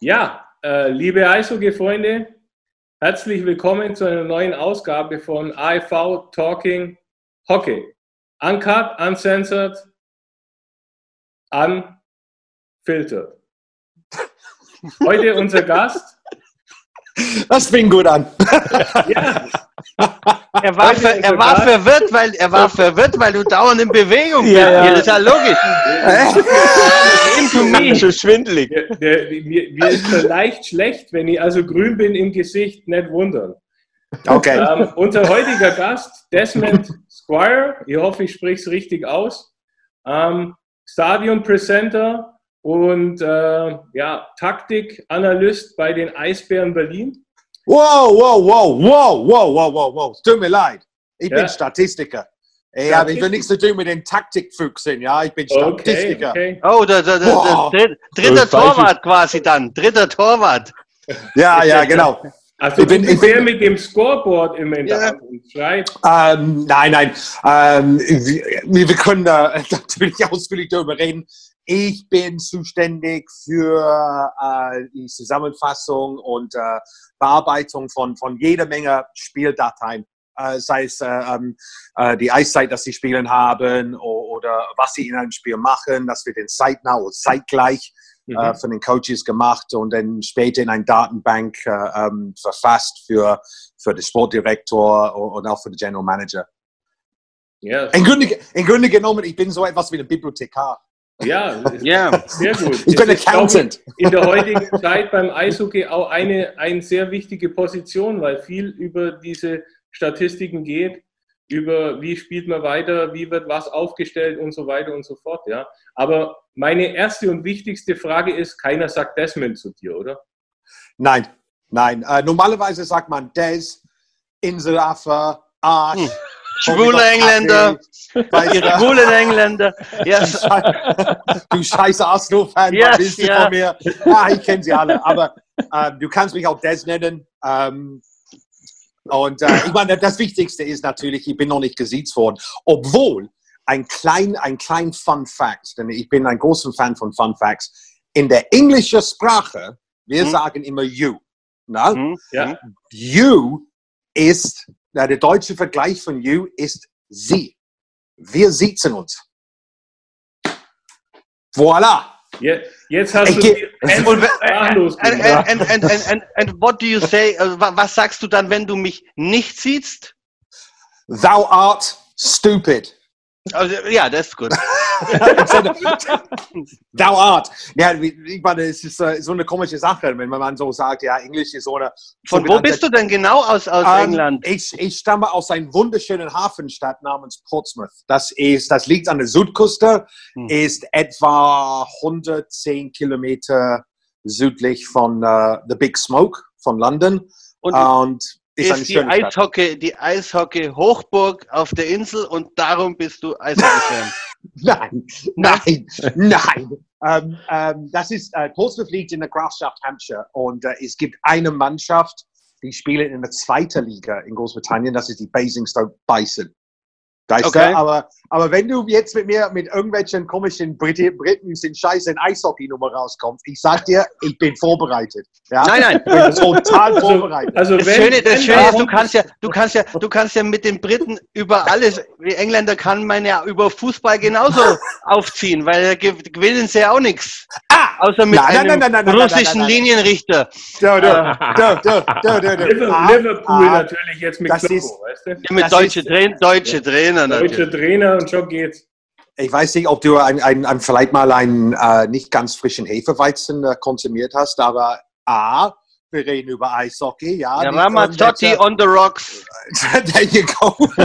Ja, äh, liebe Eishockey-Freunde, herzlich willkommen zu einer neuen Ausgabe von AIV Talking Hockey. Uncut, uncensored, unfiltered. Heute unser Gast. Das fing gut an. Ja, Er war, ver, er war verwirrt, weil er war verwirrt, weil du dauernd in Bewegung bist. Ja, ja. Das ist ja logisch. Me. Schon schwindelig. der, der, mir, mir ist leicht schlecht, wenn ich also grün bin im Gesicht, nicht wundern. Okay. Ähm, unser heutiger Gast, Desmond Squire, ich hoffe, ich spreche es richtig aus, ähm, Stadion-Presenter und äh, ja, Taktikanalyst bei den Eisbären Berlin. Wow, wow, wow, wow, wow, wow, wow, wow. Es tut mir leid. Ich Ja. bin Statistiker. Ich habe ich will nichts zu tun mit den Taktikfüchsen, ja. Ich bin Okay, Statistiker. okay. Oh, der, der, der, Wow. der dritt- dritter Das weiß ich. Torwart quasi dann. Dritter Torwart. Ja, ja, genau. Also Ich bin- ich bin- mit dem Scoreboard in der Ja. Ähm, nein, nein. Ähm, wir, wir können da natürlich ausführlich darüber reden. Ich bin zuständig für äh, die Zusammenfassung und äh, Bearbeitung von, von jeder Menge Spieldateien. Äh, sei es äh, ähm, äh, die Eiszeit, dass sie spielen haben oder was sie in einem Spiel machen. Das wird in zeitnah oder zeitgleich äh, Mhm. von den Coaches gemacht und dann später in eine Datenbank äh, ähm, verfasst für, für den Sportdirektor und auch für den General Manager. Ja, Im Grunde, Im Grunde genommen, ich bin so etwas wie ein Bibliothekar. Ja, Ja. sehr gut. Ich bin Accountant. in der heutigen Zeit beim Eishockey auch eine, eine sehr wichtige Position, weil viel über diese Statistiken geht, über wie spielt man weiter, wie wird was aufgestellt und so weiter und so fort. Ja. Aber meine erste und wichtigste Frage ist, keiner sagt Desmond zu dir, oder? Nein, nein. Äh, normalerweise sagt man Des, Inselaffe, Arsch. Hm. Schwule Engländer. Schwulen Engländer. Ja. du scheiße Arsenal-Fan, Yes, was willst du ja. von mir? Ja, ich kenne sie alle. Aber ähm, du kannst mich auch Des nennen. Ähm, und äh, ich meine, das Wichtigste ist natürlich, ich bin noch nicht gesiezt worden. Obwohl, ein klein, ein klein Fun Fact, denn ich bin ein großer Fan von Fun Facts. In der englischen Sprache, wir Hm. sagen immer you. Na? Hm, Ja. You ist, na, der deutsche Vergleich von you ist sie. Wir sitzen uns. Voilà. Je- Jetzt hast du Ich Hände Und, wenn- sprachlos and, gemacht. and, and, and, and, and what do you say? Wa- Was sagst du dann, wenn du mich nicht siehst? Thou art stupid. Also, ja, das ist gut. Art. Ja, ich meine, es ist äh, so eine komische Sache, wenn man so sagt, ja, Englisch ist so eine. Von wo bist du denn genau aus, aus Ähm, England? Ich, ich stamme aus einer wunderschönen Hafenstadt namens Portsmouth. Das, ist, das liegt an der Südküste, Hm. ist etwa 110 Kilometer südlich von äh, The Big Smoke von London. Und Und ist, ist die. Eishockey, die Eishockey-Hochburg auf der Insel und darum bist du Eishockey-Fan. Nein, nein, nein. Ähm, ähm, das ist, äh, Portsmouth liegt in der Grafschaft Hampshire und äh, es gibt eine Mannschaft, die spielen in der zweiten Liga in Großbritannien, das ist die Basingstoke Bison. Weißt Okay. Aber, aber wenn du jetzt mit mir mit irgendwelchen komischen Briten, Briten sind scheiße Eishockey-Nummer rauskommst, ich sag dir, ich bin vorbereitet. Ja? Nein, nein. Ich bin total vorbereitet. Also Das wenn, Schöne, das wenn Schöne ist, du kannst ja, du kannst ja, du kannst ja mit den Briten über alles, wie Engländer kann man ja über Fußball genauso aufziehen, weil da gew- gewinnen sie ja auch nichts. Außer mit Nein, nein, einem nein, nein, nein, nein, russischen nein, nein. Linienrichter. Du, du, du, du, du, du, du. Liver- Ah, Liverpool ah, natürlich jetzt mit das Kloppo, ist- weißt du? Ja, mit deutsche, ist- Train, deutsche Trainer natürlich. Deutsche Trainer und schon geht's. Ich weiß nicht, ob du ein, ein, ein, vielleicht mal einen äh, nicht ganz frischen Hefeweizen äh, konsumiert hast, aber A, wir reden über Eishockey, ja. Ja, Ramazzotti irgendwelche- on the rocks. There you go.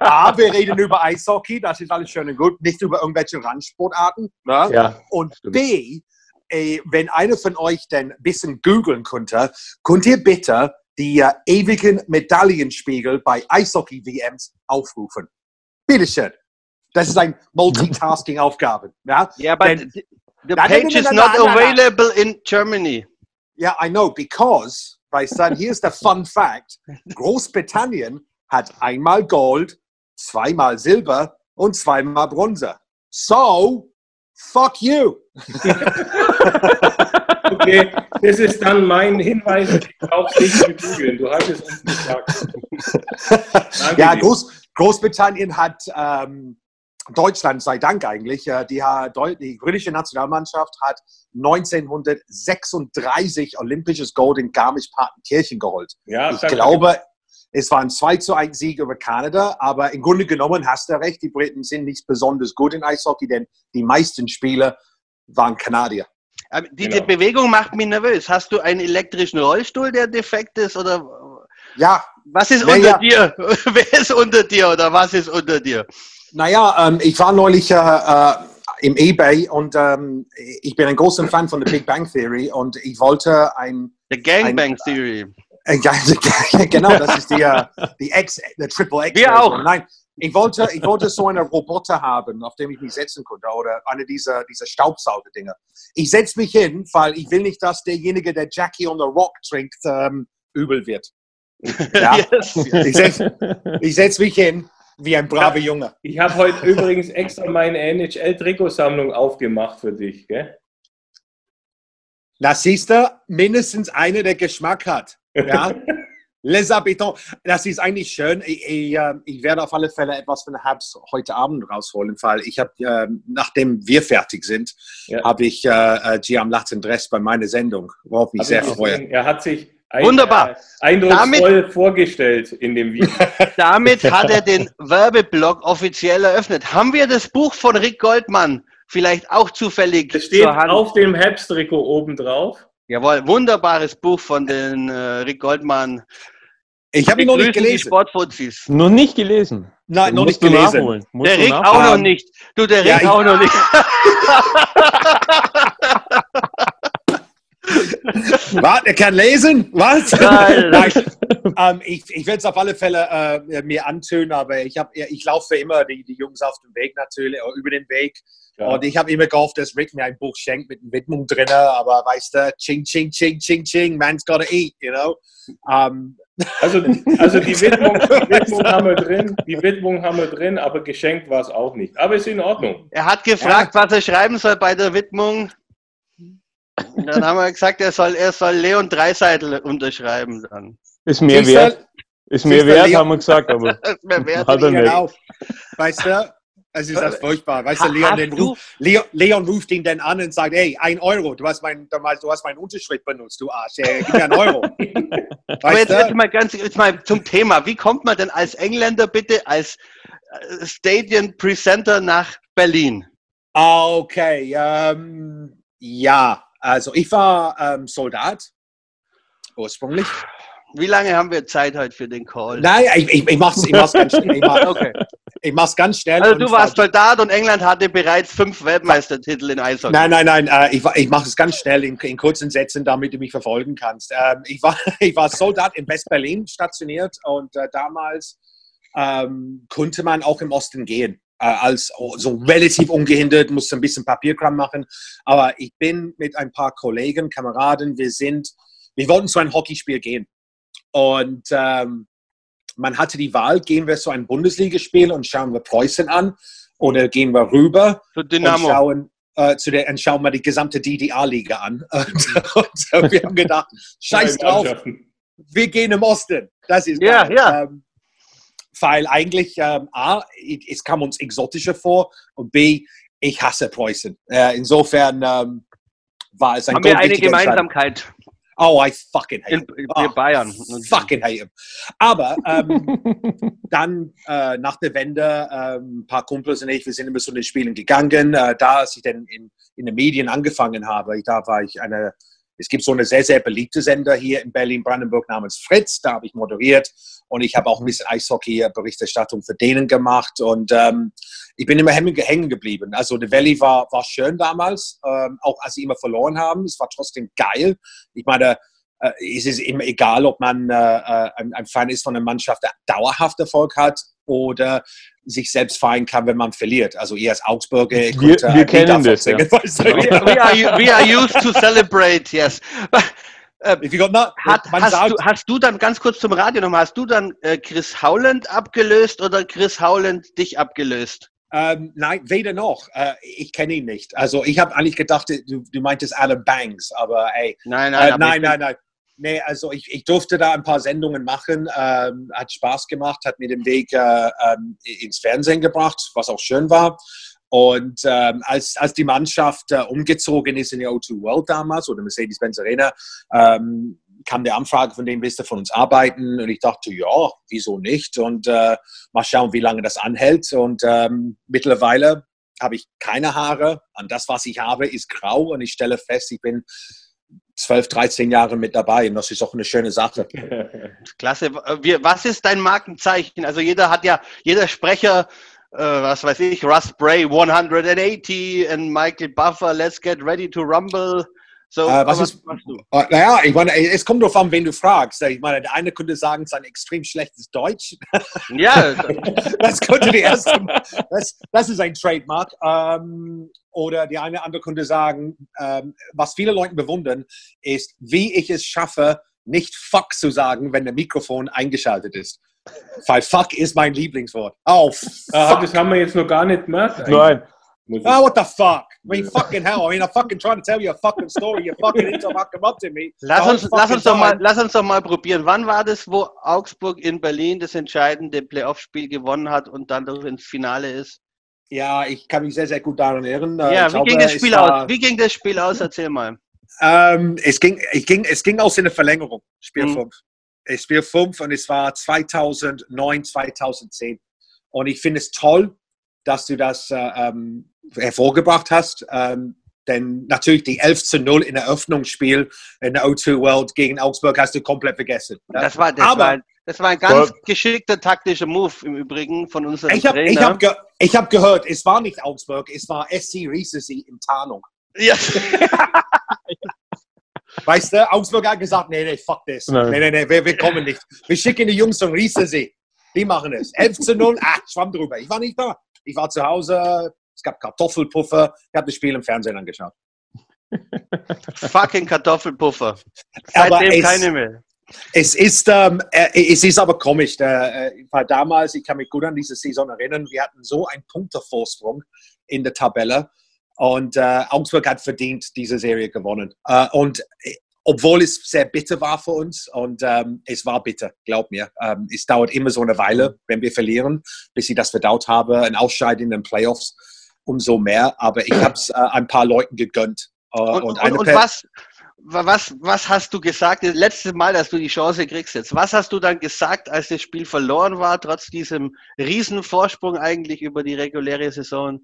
A, wir reden über Eishockey, das ist alles schön und gut, nicht über irgendwelche Randsportarten. Ne? Ja. Und B, äh, wenn einer von euch denn ein bisschen googeln könnte, könnt ihr bitte die äh, ewigen Medaillenspiegel bei Eishockey-WMs aufrufen. Bitteschön. Das ist eine Multitasking-Aufgabe. Ja? Ja, aber Denn- the, the nein, page nein, is nein, not available in Germany. Ja, I know, because, weißt du, here's the fun fact. Großbritannien hat einmal Gold, zweimal Silber und zweimal Bronze. So, fuck you. Okay, das ist dann mein Hinweis. Ich brauche nicht zu googeln. Du hast es uns gesagt. Ja, Groß, Großbritannien hat ähm, Deutschland sei Dank eigentlich. Äh, die, die britische Nationalmannschaft hat 1936 olympisches Gold in Garmisch-Partenkirchen geholt. Ja, ich glaube, es war ein 2 zu 1 Sieg über Kanada, aber im Grunde genommen hast du recht, die Briten sind nicht besonders gut in Eishockey, denn die meisten Spieler waren Kanadier. Aber die, genau. Bewegung macht mich nervös. Hast du einen elektrischen Rollstuhl, der defekt ist? Oder ja. Was ist unter ja. dir? Wer ist unter dir oder was ist unter dir? Naja, ähm, ich war neulich äh, äh, im eBay und ähm, ich bin ein großer Fan von der Big Bang Theory und ich wollte ein. The Gangbang Theory. Äh, genau, das ist die, äh, die X, der Triple X. Wir auch. Nein, ich wollte, ich wollte so einen Roboter haben, auf dem ich mich setzen konnte oder eine dieser, dieser Staubsauger-Dinger. Ich setze mich hin, weil ich will nicht, dass derjenige, der Jackie on the Rock trinkt, ähm, übel wird. Ja? yes. Ich setze setz mich hin wie ein braver Junge. Ich habe heute übrigens extra meine NHL-Trikotsammlung aufgemacht für dich. Gell? Na, siehst du, mindestens eine, der Geschmack hat. Ja? Les Habitants, das ist eigentlich schön. Ich, ich, ähm, ich, werde auf alle Fälle etwas von Habs heute Abend rausholen, weil ich habe, äh, nachdem wir fertig sind, ja. habe ich äh, äh Giam Lattendress bei meiner Sendung, worauf ich sehr freue. Er hat sich ein, Wunderbar. Äh, eindrucksvoll damit, vorgestellt in dem Video. Damit hat er den Werbeblock offiziell eröffnet. Haben wir das Buch von Rick Goldmann vielleicht auch zufällig Das steht auf dem Herbstrikot oben drauf. Jawohl, wunderbares Buch von den äh, Rick Goldmann. Ich habe ihn noch nicht gelesen. Sportfuzis. Noch nicht gelesen. Nein, noch nicht gelesen. Der Rick auch noch nicht. Du, der Rick ja, auch noch nicht. Was? Er kann lesen? Was? Nein, nein. ähm, ich ich werde es auf alle Fälle äh, mir antönen, aber ich, hab, ich laufe immer die, die Jungs auf dem Weg natürlich, äh, über den Weg. Ja. Und ich habe immer gehofft, dass Rick mir ein Buch schenkt mit einer Widmung drin, aber weißt du, ching, ching, ching, ching, ching, man's gotta eat, you know? Um, also, also die, Widmung, die Widmung haben wir drin, die Widmung haben wir drin, aber geschenkt war es auch nicht. Aber ist in Ordnung. Er hat gefragt, ja. was er schreiben soll bei der Widmung. Und dann haben wir gesagt, er soll, er soll Leon Dreiseitel unterschreiben dann. Ist mehr wert. Ist mehr wert, haben wir gesagt, aber ist mehr wert, hat er nicht. Genau. Weißt du, es ist das furchtbar. Weißt du, Leon, den ruf, Leon, Leon, ruft ihn dann an und sagt, hey, ein Euro, du hast, mein, du hast meinen Unterschritt benutzt, du Arsch, hey, gib mir einen Euro. aber jetzt, jetzt, mal ganz jetzt mal zum Thema. Wie kommt man denn als Engländer bitte, als äh, Stadion Presenter nach Berlin? Okay, ähm, ja, also ich war ähm, Soldat ursprünglich. Wie lange haben wir Zeit heute für den Call? Nein, ich, ich, ich mach's, ich mach's ganz schnell. Ich, mach, okay. ich mach's ganz schnell. Also du warst Soldat und England hatte bereits fünf Weltmeistertitel in Eishockey. Nein, nein, nein. Äh, ich, ich mache es ganz schnell in, in, kurzen Sätzen, damit du mich verfolgen kannst. Ähm, ich, war, ich war Soldat in West-Berlin stationiert und äh, damals ähm, konnte man auch im Osten gehen äh, als so relativ ungehindert, musste ein bisschen Papierkram machen. Aber ich bin mit ein paar Kollegen, Kameraden, wir sind, wir wollten zu einem Hockeyspiel gehen. Und ähm, man hatte die Wahl, gehen wir zu einem Bundesligaspiel und schauen wir Preußen an oder gehen wir rüber und schauen, äh, zu der, und schauen wir die gesamte DDR-Liga an. Und, und, wir haben gedacht, scheiß drauf, wir gehen im Osten. Das ist ja, ja. Ähm, weil eigentlich ähm, A, es kam uns exotischer vor und B, ich hasse Preußen. Äh, insofern ähm, war es ein Haben wir eine Gemeinsamkeit. Oh, I fucking hate him. In, oh, Bayern. Fucking hate him. Aber ähm, dann äh, nach der Wende, ähm, ein paar Kumpels und ich, wir sind immer zu den Spielen gegangen. Äh, da, als ich dann in, in den Medien angefangen habe, da war ich eine es gibt so eine sehr, sehr beliebte Sender hier in Berlin-Brandenburg namens Fritz. Da habe ich moderiert und ich habe auch ein bisschen Eishockey-Berichterstattung für denen gemacht und ähm, ich bin immer hängen geblieben. Also The Valley war, war schön damals, ähm, auch als sie immer verloren haben. Es war trotzdem geil. Ich meine, es ist immer egal, ob man äh, äh ein, ein Fan ist von einer Mannschaft, der dauerhaft Erfolg hat oder sich selbst feiern kann, wenn man verliert. Also ihr als Augsburger, wir, konnte, wir kennen das. Ja. we, are, we are used to celebrate, yes. Äh, not, Hat, hast, sagt, du, hast, du, dann ganz kurz zum Radio nochmal, hast du dann äh, Chris Howland abgelöst oder Chris Howland dich abgelöst? Ähm, nein, weder noch. Äh, ich kenne ihn nicht. Also ich habe eigentlich gedacht, du, du meintest Alan Banks, aber ey. Nein, nein, äh, nein, nein, nein. Nee, also ich, ich durfte da ein paar Sendungen machen, ähm, hat Spaß gemacht, hat mir den Weg äh, ähm, ins Fernsehen gebracht, was auch schön war. Und ähm, als, als die Mannschaft äh, umgezogen ist in die O2 World damals oder Mercedes-Benz Arena, ähm, kam die Anfrage von dem, willst du von uns arbeiten? Und ich dachte, ja, wieso nicht? Und äh, mal schauen, wie lange das anhält. Und ähm, mittlerweile habe ich keine Haare. Und das, was ich habe, ist grau. Und ich stelle fest, ich bin 12, 13 Jahre mit dabei. Und das ist auch eine schöne Sache. Klasse. Was ist dein Markenzeichen? Also jeder hat ja, jeder Sprecher äh, was weiß ich, Russ Bray 180 und Michael Buffer, Let's Get Ready to Rumble. So, äh, was, was ist, äh, naja, ich meine, es kommt darauf an, wen du fragst. Ich meine, der eine könnte sagen, es ist ein extrem schlechtes Deutsch. Ja. das könnte die erste, das, das ist ein Trademark. Ähm, oder die eine andere könnte sagen, ähm, was viele Leute bewundern, ist, wie ich es schaffe, nicht fuck zu sagen, wenn der Mikrofon eingeschaltet ist. Weil fuck ist mein Lieblingswort. Oh, fuck. Ah, das haben wir jetzt noch gar nicht gemacht. Nein. Oh, what the fuck? I mean, fucking hell. I mean, I'm fucking trying to tell you a fucking story. You're fucking into come up to me. Lass uns, lass, uns doch mal, lass uns doch mal probieren. Wann war das, wo Augsburg in Berlin das entscheidende Playoff-Spiel gewonnen hat und dann doch ins Finale ist? Ja, ich kann mich sehr, sehr gut daran erinnern. Ja, ich wie, glaube, ging das Spiel aus? wie ging das Spiel aus? Erzähl mal. Ähm, es, ging, ich ging, es ging aus in der Verlängerung, Spiel 5. Mhm. Spiel 5 und es war 2009, 2010. Und ich finde es toll, dass du das äh, ähm, hervorgebracht hast. Ähm, denn natürlich die 11 zu 0 in der Eröffnungsspiel in der O2 World gegen Augsburg hast du komplett vergessen. Das war, das Aber, war, das war ein ganz geschickter taktischer Move im Übrigen von unserem ich hab, Trainer. Ich habe ge hab gehört, es war nicht Augsburg, es war SC Recency in Tarnung. Ja. Weißt du, Augsburg hat gesagt, nee, nee, fuck this. Nein. Nee, nee, nee, wir, wir kommen nicht. Wir schicken die Jungs von Riesensee. Die machen es. 11 zu 0, ah, schwamm drüber. Ich war nicht da. Ich war zu Hause, es gab Kartoffelpuffer. Ich habe das Spiel im Fernsehen angeschaut. Fucking Kartoffelpuffer. Seitdem es, keine mehr. Es ist, ähm, äh, es ist aber komisch, äh, äh, weil damals, ich kann mich gut an diese Saison erinnern, wir hatten so einen Punktevorsprung in der Tabelle und äh, Augsburg hat verdient diese Serie gewonnen. Äh, und äh, obwohl es sehr bitter war für uns und ähm, es war bitter, glaub mir. Ähm, es dauert immer so eine Weile, wenn wir verlieren, bis ich das verdaut habe. Ein Ausscheiden in den Playoffs umso mehr. Aber ich habe es äh, ein paar Leuten gegönnt. Äh, und, und, und, und was, was, was hast du gesagt, das letzte Mal, dass du die Chance kriegst jetzt, was hast du dann gesagt, als das Spiel verloren war, trotz diesem Riesenvorsprung eigentlich über die reguläre Saison?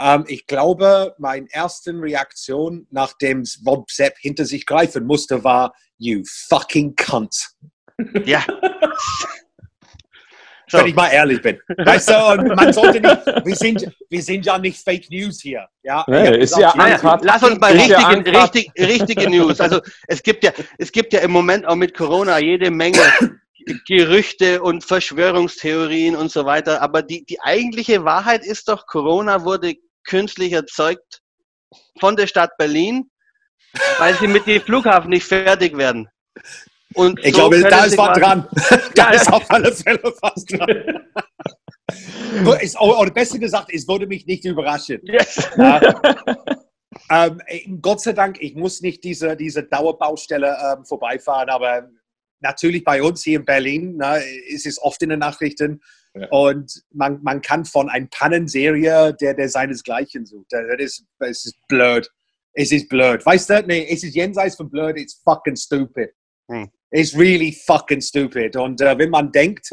Ähm, ich glaube, meine erste Reaktion, nachdem Bob Sepp hinter sich greifen musste, war, you fucking cunt. Ja. So. Wenn ich mal ehrlich bin. Weißt du, und man sollte nicht, wir sind, wir sind ja nicht Fake News hier. Ja, nee, ist gesagt, ja naja, lass uns mal richtige, ja richtig, richtige News. Also es gibt ja, es gibt ja im Moment auch mit Corona jede Menge Gerüchte und Verschwörungstheorien und so weiter. Aber die, die eigentliche Wahrheit ist doch, Corona wurde künstlich erzeugt von der Stadt Berlin, weil sie mit dem Flughafen nicht fertig werden. Und ich so glaube, da ist was dran. da ist auf alle Fälle was dran. ist, oder besser gesagt, es würde mich nicht überraschen. Yes. Ja. Ähm, Gott sei Dank, ich muss nicht diese, diese Dauerbaustelle ähm, vorbeifahren, aber natürlich bei uns hier in Berlin na, ist es oft in den Nachrichten, und man, man kann von einer Pannenserie, der, der seinesgleichen sucht. Das ist, das ist blöd. Es ist blöd. Weißt du, nee, es ist jenseits von blöd, it's fucking stupid. Hm. It's really fucking stupid. Und äh, wenn man denkt,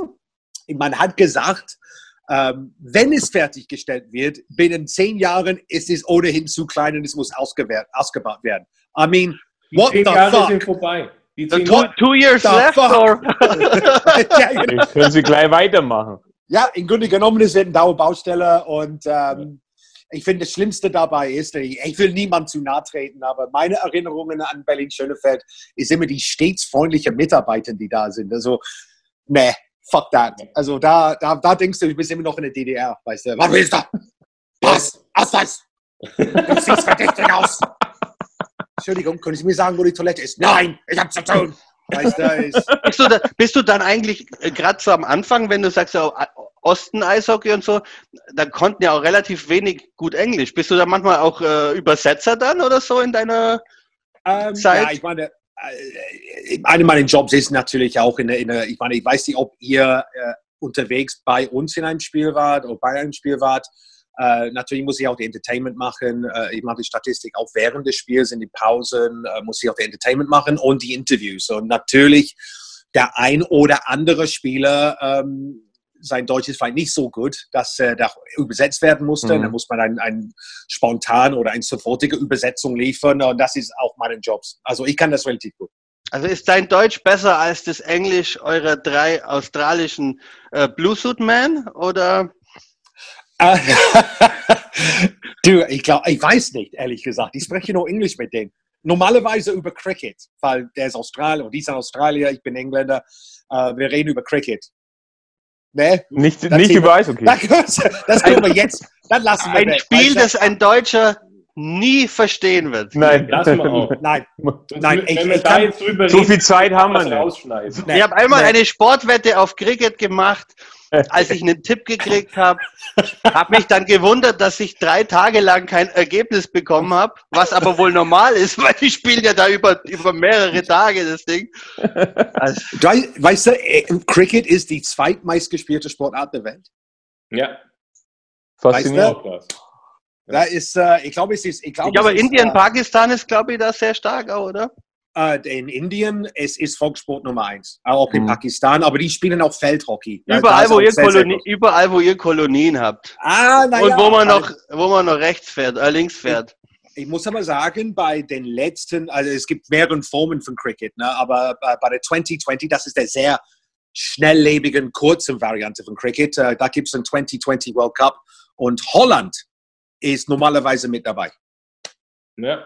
man hat gesagt, ähm, wenn es fertiggestellt wird, binnen zehn Jahren ist es ohnehin zu klein und es muss ausgebaut werden. I mean, what the Jahre fuck? sind vorbei. Die two, two years left, or? ja, genau. Können Sie gleich weitermachen. Ja, im Grunde genommen ist es eine Dauerbaustelle und ähm, ich finde, das Schlimmste dabei ist, ich will niemandem zu nahe treten, aber meine Erinnerungen an Berlin-Schönefeld ist immer die stets freundlichen Mitarbeiter, die da sind. Also, ne, fuck that. Also da, da, da denkst du, du bist immer noch in der DDR, weißt du. Was willst du? Was das? Du siehst verdächtig aus. Entschuldigung, können Sie mir sagen, wo die Toilette ist? Nein, ich habe zu tun. Bist, du da, bist du dann eigentlich äh, gerade so am Anfang, wenn du sagst, oh, Osten Eishockey und so, da konnten ja auch relativ wenig gut Englisch. Bist du da manchmal auch äh, Übersetzer dann oder so in deiner ähm, Zeit? Ja, ich meine, äh, eine meiner Jobs ist natürlich auch in der, in der ich meine, ich weiß nicht, ob ihr äh, unterwegs bei uns in einem Spiel wart oder bei einem Spiel wart. Äh, natürlich muss ich auch die Entertainment machen. Äh, ich mache die Statistik auch während des Spiels, in den Pausen äh, muss ich auch die Entertainment machen und die Interviews. Und natürlich der ein oder andere Spieler, ähm, sein Deutsch ist vielleicht nicht so gut, dass er da übersetzt werden musste. Mhm. Da muss man ein, ein spontan oder eine sofortige Übersetzung liefern. Und das ist auch mein Job. Also ich kann das relativ gut. Also ist dein Deutsch besser als das Englisch eurer drei australischen äh, Blue Suit Men oder? du, ich glaube, ich weiß nicht, ehrlich gesagt. Ich spreche nur Englisch mit denen. Normalerweise über Cricket, weil der ist Australier und die ist Australier, ich bin Engländer. Uh, wir reden über Cricket. Ne? Nicht, nicht über Eishockey. Das, das können wir jetzt, dann lassen wir Ein weg. Spiel, das ein Deutscher nie verstehen wird. Nein, lassen wir auch. Nein, nein, ich, ich kann, so viel Zeit haben wir nicht. Ich habe einmal eine Sportwette auf Cricket gemacht als ich einen Tipp gekriegt habe, habe mich dann gewundert, dass ich drei Tage lang kein Ergebnis bekommen habe, was aber wohl normal ist, weil die spielen ja da über, über mehrere Tage das Ding. Also, weißt du, äh, Cricket ist die zweitmeistgespielte Sportart der Welt. Ja. Faszinierend. Weißt du? Da ist, äh, ich glaube, es ist. Ich glaube, ich glaube Indien, ist, äh, Pakistan ist, glaube ich, da sehr stark, oder? äh, in Indien, es ist Volkssport Nummer eins, auch in mhm. Pakistan, aber die spielen auch Feldhockey. Überall, wo ihr sehr, Kolonie, sehr überall, wo ihr Kolonien habt. Ah, na Und wo man noch, wo man noch rechts fährt, äh, links fährt. Ich, ich, muss aber sagen, bei den letzten, also es gibt mehrere Formen von Cricket, ne, aber bei, bei der 2020, das ist der sehr schnelllebigen, kurzen Variante von Cricket. Äh, da gibt es den 2020 World Cup und Holland ist normalerweise mit dabei. Ja.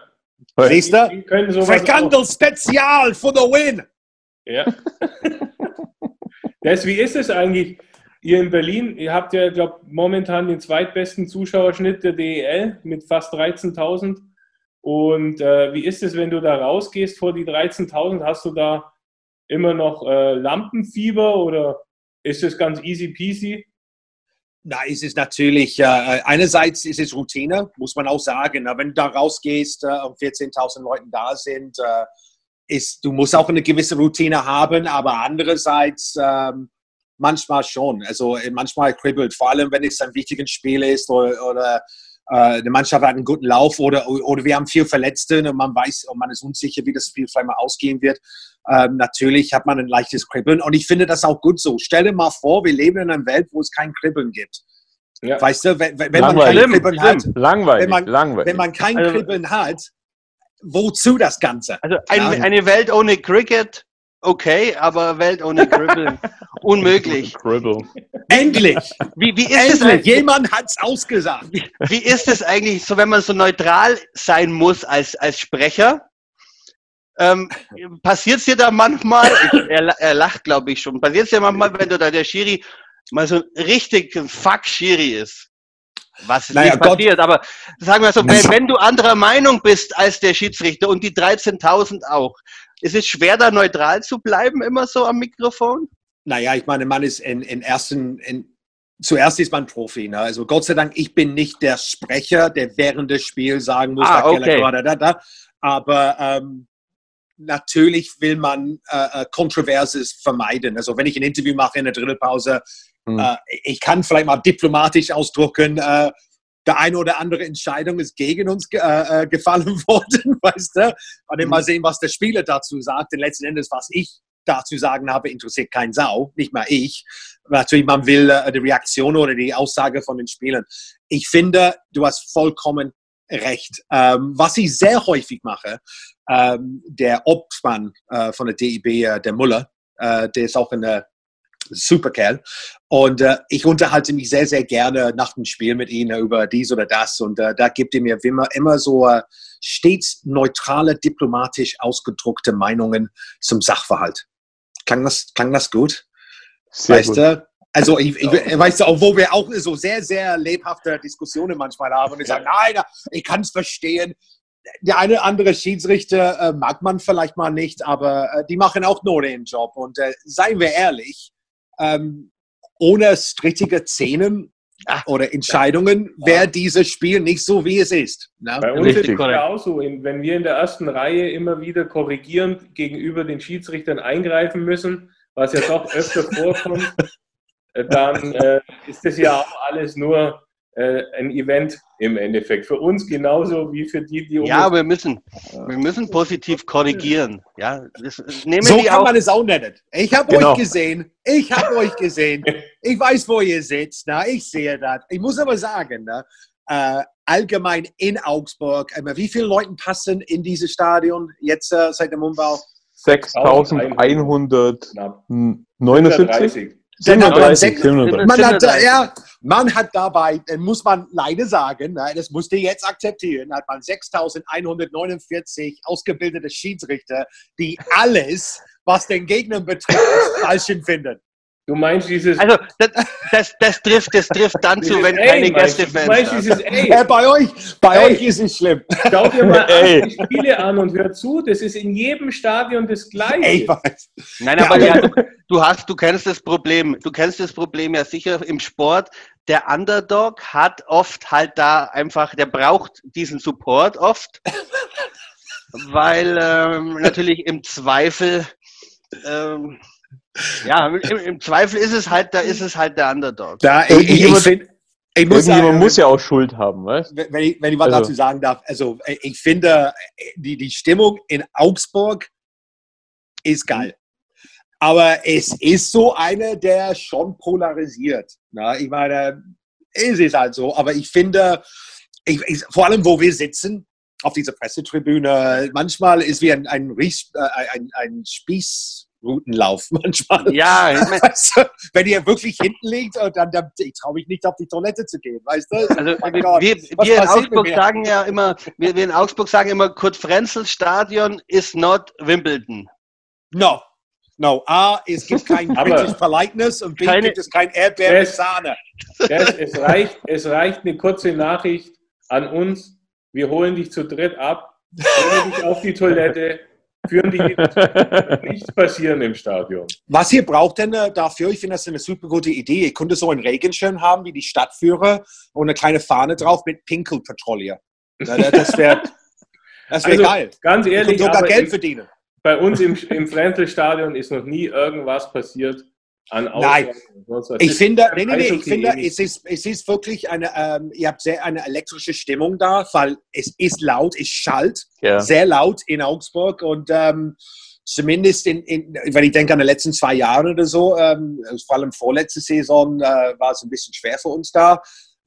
Siehst du? Frikandel Spezial for the win. Ja. das, wie ist es eigentlich? Ihr in Berlin, ihr habt ja, glaube momentan den zweitbesten Zuschauerschnitt der DEL mit fast 13.000. Und äh, wie ist es, wenn du da rausgehst vor die 13.000? Hast du da immer noch äh, Lampenfieber oder ist es ganz easy peasy? Na, es ist natürlich, äh, einerseits ist es Routine, muss man auch sagen. Wenn du da rausgehst äh, und 14.000 Leute da sind, äh, ist, du musst auch eine gewisse Routine haben, aber andererseits ähm, manchmal schon. Also äh, manchmal kribbelt, vor allem wenn es ein wichtiges Spiel ist oder, oder äh, die Mannschaft hat einen guten Lauf oder, oder wir haben viel Verletzte und man weiß und man ist unsicher, wie das Spiel vielleicht mal ausgehen wird. Ähm, natürlich hat man ein leichtes Kribbeln und ich finde das auch gut so. Stell dir mal vor, wir leben in einer Welt, wo es kein Kribbeln gibt. Ja. Weißt du, wenn, wenn man kein Kribbeln hat, langweilig, wenn man, langweilig. wenn man kein also, Kribbeln hat, wozu das Ganze? Also ein, eine Welt ohne Cricket, okay, aber Welt ohne Kribbeln, unmöglich. Kribbel. Endlich! Wie, wie ist Endlich. Es Jemand hat's ausgesagt. Wie, wie ist es eigentlich so, wenn man so neutral sein muss als, als Sprecher? Ähm, Passiert es dir da manchmal, ich, er, er, lacht glaube ich schon, passiert es dir manchmal, wenn du da der Schiri mal so ein richtig Fuck-Schiri ist? Was naja, nicht passiert, Gott. aber sagen wir so, wenn, wenn, du anderer Meinung bist als der Schiedsrichter und die 13.000 auch, ist es schwer, da neutral zu bleiben, immer so am Mikrofon? Naja, ich meine, man ist in, in ersten, in, zuerst ist man Profi. Ne? Also Gott sei Dank, ich bin nicht der Sprecher, der während des Spiels sagen muss, ah, okay. da, da, da. aber ähm, natürlich will man äh, äh, Kontroverses vermeiden. Also wenn ich ein Interview mache in der Drittelpause, mhm. äh, ich kann vielleicht mal diplomatisch ausdrücken, äh, der eine oder andere Entscheidung ist gegen uns äh, äh gefallen worden, weißt du? Und dann mhm. mal sehen, was der Spieler dazu sagt. Denn letzten Endes, was ich dazu sagen habe, interessiert kein Sau, nicht mal ich. Natürlich, man will die Reaktion oder die Aussage von den Spielern. Ich finde, du hast vollkommen recht. Ähm, was ich sehr häufig mache, ähm, der Obmann äh, von der DIB, äh, der Muller, äh, der ist auch ein super Kerl. Und äh, ich unterhalte mich sehr, sehr gerne nach dem Spiel mit ihm über dies oder das. Und äh, da gibt er mir immer, immer so äh, stets neutrale, diplomatisch ausgedruckte Meinungen zum Sachverhalt. Klang das, klang das gut? Sehr weißt gut. du? Also, ich, ich, weißt du, obwohl wir auch so sehr, sehr lebhafte Diskussionen manchmal haben und ich sage, nein, ich kann es verstehen. Der eine oder andere Schiedsrichter äh, mag man vielleicht mal nicht, aber äh, die machen auch nur den Job. Und äh, seien wir ehrlich, ähm, ohne strittige Szenen Ach, oder Entscheidungen ja. wäre dieses Spiel nicht so, wie es ist. Ne? Bei uns Richtig. ist es ja auch so, wenn wir in der ersten Reihe immer wieder korrigierend gegenüber den Schiedsrichtern eingreifen müssen, was ja doch öfter vorkommt, äh, dann äh, ist das ja auch alles nur äh, ein Event im Endeffekt. Für uns genauso wie für die, die um Ja, wir müssen, wir müssen positiv korrigieren. Ja, das, nehmen so kann auch. man es auch nennen. Ich habe genau. euch gesehen. Ich habe euch gesehen. Ich weiß, wo ihr sitzt. Na, ich sehe das. Ich muss aber sagen, na, äh, allgemein in Augsburg, äh, wie viele Leute passen in dieses Stadion jetzt äh, seit dem Umbau? 6179. 37, 37. Man, hat, ja, man hat dabei, äh, muss man leider sagen, das musste jetzt akzeptieren, hat man 6149 ausgebildete Schiedsrichter, die alles, was den Gegner betrifft, falsch finden. Du meinst dieses. Also, das, das, das trifft, das trifft dann zu, wenn keine Gästefans. Du meinst dieses Ey. Ja, bei euch, bei Ey. euch ist es schlimm. Schau dir mal Ey. die Spiele an und hör zu. Das ist in jedem Stadion das Gleiche. Ey, weiß. Nein, aber ja, du, du, hast, du kennst das Problem. Du kennst das Problem ja sicher im Sport. Der Underdog hat oft halt da einfach, der braucht diesen Support oft, weil ähm, natürlich im Zweifel. Ähm, ja, im, im, Zweifel ist es halt, da ist es halt der Underdog. Da, ich, ich, ich, find, ich muss sagen, muss ja auch Schuld haben, weißt? Wenn ich, wenn ich was also. dazu sagen darf, also ich finde, die, die Stimmung in Augsburg ist geil. Aber es ist so eine, der schon polarisiert. Na, ich meine, es ist halt so. Aber ich finde, ich, ich, vor allem, wo wir sitzen, auf dieser Pressetribüne, manchmal ist wie ein, ein, äh, ein, ein Spieß Routenlauf manchmal. Ja, also, wenn ihr wirklich hinten liegt, äh, dann, dann ich traue mich nicht auf die Toilette zu gehen, weißt du? Also, oh wir, wir in Augsburg sagen ja immer, wir, wir in Augsburg sagen immer, Kurt Frenzel Stadion is not Wimbledon. No, No, A, es gibt kein British Politeness und B, keine, gibt es kein Erdbeeren Sahne. Das, es, reicht, es reicht eine kurze Nachricht an uns. Wir holen dich zu dritt ab, bringen dich auf die Toilette, führen die nichts passieren im Stadion. Was ihr braucht denn äh, dafür, ich finde das eine super gute Idee. Ihr könntet so einen Regenschirm haben wie die Stadtführer und eine kleine Fahne drauf mit Pinkelpatrouille. Das wäre das wär also, geil. Ganz ehrlich, sogar Geld verdienen. Bei uns im, im Frenzel-Stadion ist noch nie irgendwas passiert, an Nein, ich finde, nee, nee, nee, ich finde, es ist, es ist wirklich eine, ähm, ihr habt sehr eine elektrische Stimmung da, weil es ist laut, es schallt ja. sehr laut in Augsburg und ähm, zumindest in, in, wenn ich denke an die letzten zwei Jahre oder so, ähm, vor allem vorletzte Saison äh, war es ein bisschen schwer für uns da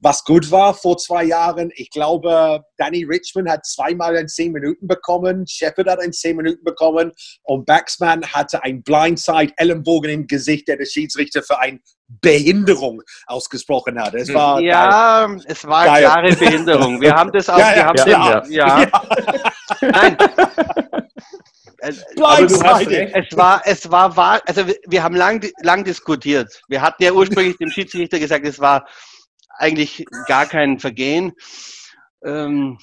was gut war vor zwei Jahren. Ich glaube, Danny Richmond hat zweimal ein 10 Minuten bekommen, Shepard hat ein 10 Minuten bekommen und Baxman hatte ein Blindside Ellenbogen im Gesicht, der der Schiedsrichter für eine Behinderung ausgesprochen hat. Es war ja, geil. es war geil. klare Behinderung. Wir haben das auch, ja, ja, wir haben ja, ja. Nein. Blindside. Es war, es war, war, also wir haben lang, lang diskutiert. Wir hatten ja ursprünglich dem Schiedsrichter gesagt, es war eigentlich gar kein Vergehen. Ähm,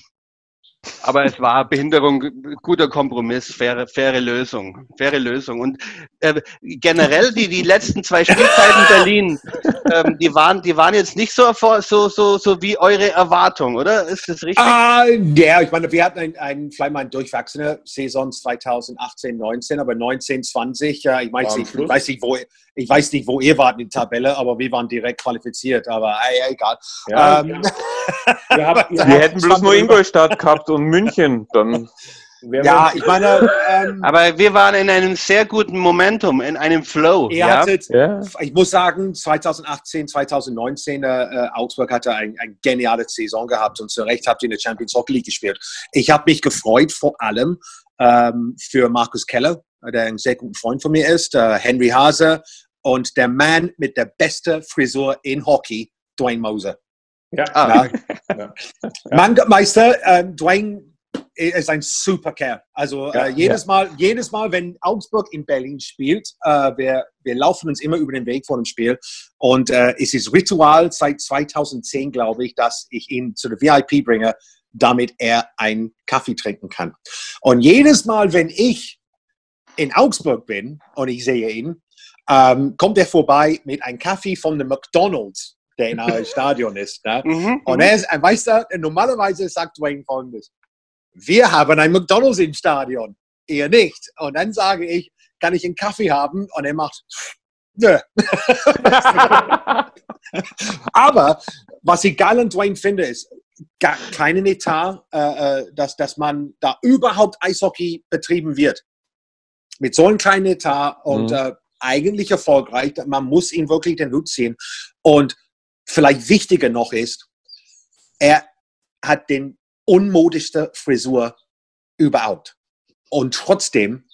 aber es war Behinderung, guter Kompromiss, faire, faire Lösung, faire Lösung. Und äh, generell die, die letzten zwei Spielzeiten Berlin, ähm, die waren, die waren jetzt nicht so, so, so, so wie eure Erwartung, oder? Ist das richtig? Ah, ja, ich meine, wir hatten ein, ein, vielleicht mal eine durchwachsene Saison 2018, 19, aber 19, 20, ja, ich, weiß nicht, ich weiß nicht, wo, ich weiß nicht, wo ihr wart in der Tabelle, aber wir waren direkt qualifiziert, aber ey, egal. Ja, ähm, ja. wir, haben, wir hätten bloß nur Ingolstadt gehabt und München, dann. Ja, ich meine. Ähm, Aber wir waren in einem sehr guten Momentum, in einem Flow. Ihr ja? hattet, ja. ich muss sagen, 2018, 2019, äh, Augsburg hatte ein, ein geniale Saison gehabt und zu Recht habt ihr in der Champions Hockey League gespielt. Ich habe mich gefreut, vor allem ähm, für Markus Keller, der ein sehr guter Freund von mir ist, äh, Henry Hase und der Mann mit der besten Frisur in Hockey, Dwayne Moser. Ja. Ah. ja. Meister, äh, Dwayne ist ein super Kerl. Also ja, äh, jedes, ja. Mal, jedes Mal, wenn Augsburg in Berlin spielt, äh, wir, wir laufen uns immer über den Weg vor dem Spiel. Und äh, es ist Ritual seit 2010, glaube ich, dass ich ihn zu der VIP bringe, damit er einen Kaffee trinken kann. Und jedes Mal, wenn ich in Augsburg bin und ich sehe ihn, ähm, kommt er vorbei mit einem Kaffee von dem McDonald's, der in einem Stadion ist. Ne? Mhm, und mhm. er ist, weißt du, normalerweise sagt Dwayne folgendes: Wir haben ein McDonald's im Stadion, ihr nicht. Und dann sage ich, kann ich einen Kaffee haben? Und er macht, nö. Aber was ich geil an Dwayne finde, ist, keinen Etat, äh, äh, dass, dass man da überhaupt Eishockey betrieben wird. Mit so einem kleinen Etat und mhm. äh, eigentlich erfolgreich. Man muss ihn wirklich den Hut ziehen. Und vielleicht wichtiger noch ist, er hat den unmodischste Frisur überhaupt. Und trotzdem,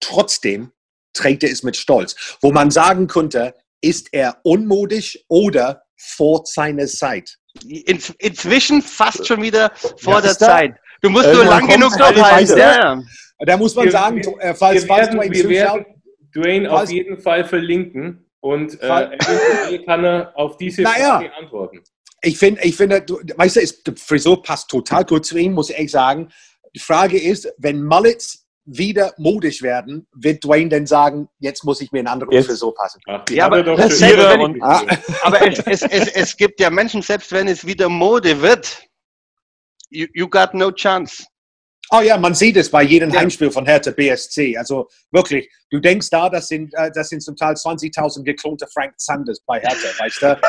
trotzdem trägt er es mit Stolz. Wo man sagen könnte, ist er unmodisch oder vor seiner Zeit? In, inzwischen fast schon wieder vor ja, der Zeit. Du musst nur lang genug noch halten. Ja. Da muss man wir, sagen, äh, falls, wir werden, falls wir werden Dwayne auf jeden Fall verlinken und äh, kann er auf diese naja. Frage antworten. Ich finde, ich finde, du, weißt du, ist, die Frisur passt total gut zu ihm, muss ich echt sagen. Die Frage ist, wenn Mullets wieder modisch werden, wird Dwayne dann sagen, jetzt muss ich mir einen anderen yes. Frisur passen. Ach, ja, aber, das ich, ah. aber es, es, es, es gibt ja Menschen, selbst wenn es wieder Mode wird, you, you got no chance. Oh ja, man sieht es bei jedem ja. Heimspiel von Hertha BSC. Also wirklich, du denkst da, das sind, äh, das sind zum Teil 20.000 geklonte Frank Sanders bei Hertha, weißt du?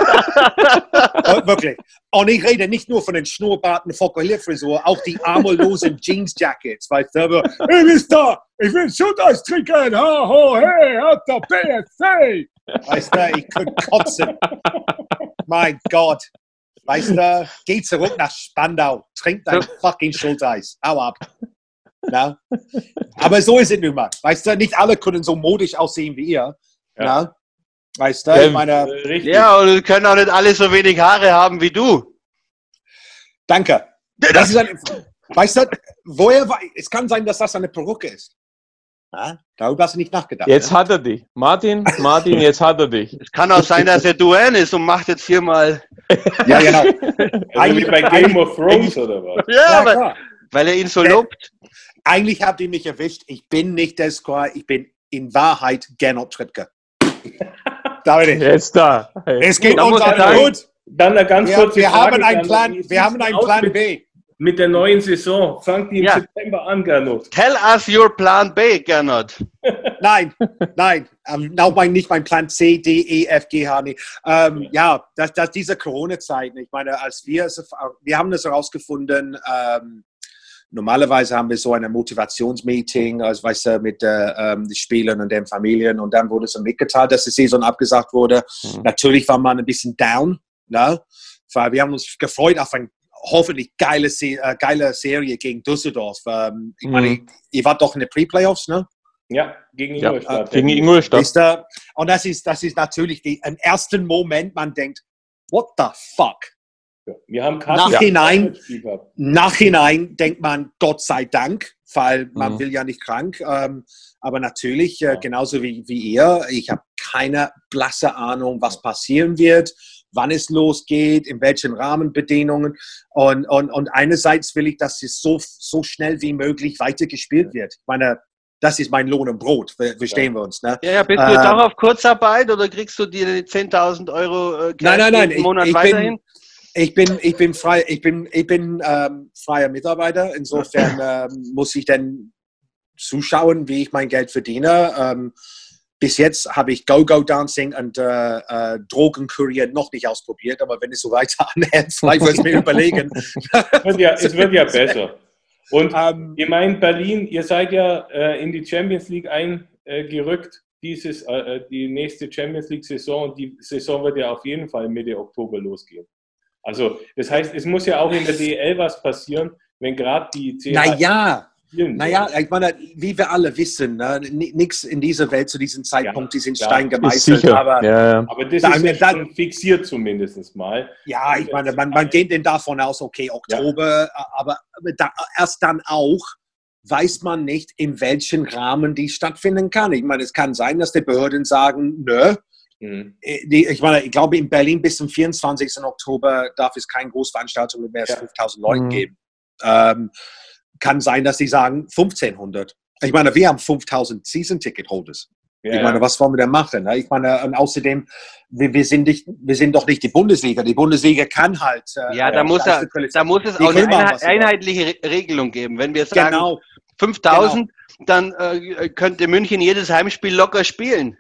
Äh, wirklich. Und ich rede nicht nur von den Schnurrbarten, Fokuhilfrisur, auch die armelosen Jeans-Jackets, weißt du? Aber, hey, Mister, ich will Shooters trinken, ha, ho, hey, Hertha BSC! Weißt du, ich könnte kotzen. mein Gott. Weißt du, geh zurück nach Spandau, trink dein fucking Schulteis, hau ab. Na? Aber so ist es nun mal. Weißt du, nicht alle können so modisch aussehen wie ihr. Ja. Na? Weißt du, ich meine. Ja, und können auch nicht alle so wenig Haare haben wie du. Danke. Das ist ein, weißt du, woher, es kann sein, dass das eine Perücke ist. Ja, darüber hast du nicht nachgedacht. Jetzt ja? hat er dich. Martin, Martin, jetzt hat er dich. Es kann auch sein, dass er Duane ist und macht jetzt viermal. Ja, genau. also wie bei Game of Thrones oder was? Ja, ja weil, weil, er ihn so lobt. Eigentlich habt ihr mich erwischt. Ich bin nicht der Squire, ich bin in Wahrheit Gernot Trittke. da bin ich. Jetzt da. Hey. Es geht uns allen gut. Dann eine ganz kurze wir, wir. Haben einen Plan, wir haben einen Plan B mit der neuen Saison. Fangt die im ja. September an, Gernot. Tell us your Plan B, Gernot. nein, nein, ähm, auch mein, nicht mein Plan C, D, E, F, G, H. Nee. Ähm, ja, das, das, diese Corona-Zeit. Ich meine, als wir, wir haben das herausgefunden, ähm, normalerweise haben wir so ein Motivationsmeeting, also weißt du, mit äh, ähm, den Spielern und den Familien und dann wurde es mitgeteilt, dass die Saison abgesagt wurde. Mhm. Natürlich war man ein bisschen down, ne? weil wir haben uns gefreut auf ein hoffentlich geile, äh, geile Serie gegen Düsseldorf. Ähm, ich meine, mhm. ihr wart doch in den Pre-Playoffs, ne? Ja, gegen Ingolstadt. Ja, gegen Ingolstadt. und das ist, das ist natürlich die, im ersten Moment, man denkt, what the fuck? Wir haben Nachhinein, Nachhinein denkt man, Gott sei Dank, weil man mhm. will ja nicht krank. Ähm, aber natürlich, äh, genauso wie, wie ihr, ich habe keine blasse Ahnung, was passieren wird wann es losgeht, in welchen Rahmenbedingungen. Und, und, und einerseits will ich, dass es so, so schnell wie möglich weitergespielt wird. Ich meine, das ist mein Lohn und Brot, verstehen ja. wir uns. Ne? Ja, ja, bist du äh, doch auf Kurzarbeit oder kriegst du die 10.000 Euro äh, nein, nein, nein, Monat ich, ich weiterhin? Bin, ich bin, ich bin frei, ich bin, ich bin ähm, freier Mitarbeiter. Insofern ähm, muss ich dann zuschauen, wie ich mein Geld verdiene. Ähm, bis jetzt habe ich Go-Go-Dancing und äh, äh, Drogenkurier noch nicht ausprobiert, aber wenn es so weiter anhält, vielleicht würde ich mir überlegen. ja, es wird ja besser. Und ähm, ihr meint Berlin, ihr seid ja äh, in die Champions League eingerückt, dieses, äh, äh, die nächste Champions League-Saison und die Saison wird ja auf jeden Fall Mitte Oktober losgehen. Also das heißt, es muss ja auch in der DL was passieren, wenn gerade die CH Naja, naja, ich meine, wie wir alle wissen, ne, nichts in dieser Welt zu diesem Zeitpunkt ja, ist in Stein ja, gemeißelt. Aber, ja, aber das da, ist ja schon fixiert zumindest mal. Ja, ich meine, man, man geht denn davon aus, okay, Oktober, aber da, erst dann auch weiß man nicht, in welchem Rahmen die stattfinden kann. Ich meine, es kann sein, dass die Behörden sagen, nö, mhm. die, ich meine, ich glaube, in Berlin bis zum 24. Oktober darf es keine Großveranstaltung mit mehr als 5000 Leuten mhm. geben. Ähm, kann sein, dass sie sagen 1500. Ich meine, wir haben 5000 Season-Ticket-Holders. Ja, ich meine, was wollen wir denn machen? Ne? Ich meine, und außerdem, wir, wir, sind nicht, wir sind doch nicht die Bundesliga. Die Bundesliga kann halt. Äh, ja, da, muss, er, da muss es auch eine machen, einheitliche Regelung geben. Wenn wir sagen genau. 5000, genau. dann äh, könnte München jedes Heimspiel locker spielen.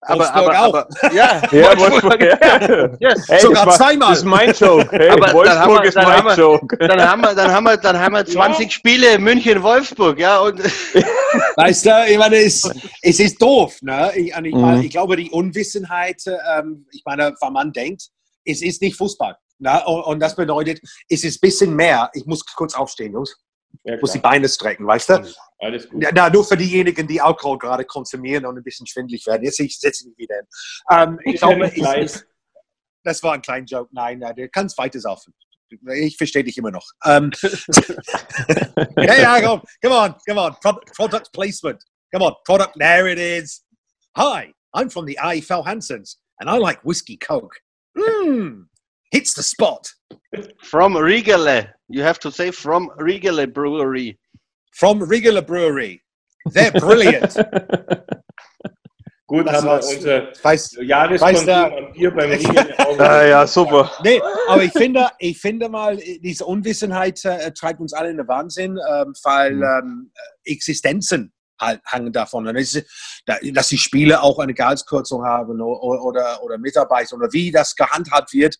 Aber, aber, auch. Aber, ja, ja, Wolfsburg, ja. ja. Hey, sogar das zweimal. Das ist mein Joke. Hey, aber Wolfsburg ist mein wir, Joke. Dann haben wir, dann haben wir, dann haben wir 20 ja. Spiele München Wolfsburg, ja und. Weißt du, ich meine, es, es ist doof, ne? Ich, ich, mhm. ich glaube, die Unwissenheit, ähm, ich meine, wenn man denkt, es ist nicht Fußball. Ne? Und, und das bedeutet, es ist ein bisschen mehr. Ich muss kurz aufstehen, Jungs. Ja, muss die Beine strecken, weißt du? Alles gut. Na, nur für diejenigen, die Alkohol gerade konsumieren und ein bisschen schwindlig werden. Jetzt setze ich mich wieder hin. Ähm, ich glaube, ich, das war ein kleiner Joke. Nein, nein du kannst weiter saufen. Ich verstehe dich immer noch. Um, ja, ja, komm, come on, come on. Pro product placement. Come on, product. There it is. Hi, I'm from the IFL Hansons, and I like whiskey coke. Mmm, hits the spot. From Regale. You have to say from Regale Brewery. From Regale Brewery. They're brilliant. Gut, das haben wir unser weiß, Jahreskonsum an Bier beim Regale. ja, ja, super. Nee, aber ich finde, ich finde mal, diese Unwissenheit äh, treibt uns alle in den Wahnsinn, ähm, weil mhm. ähm, Existenzen halt hängen davon. Ist, dass die Spiele auch eine Gehaltskürzung haben oder, oder, oder Mitarbeiter oder wie das gehandhabt wird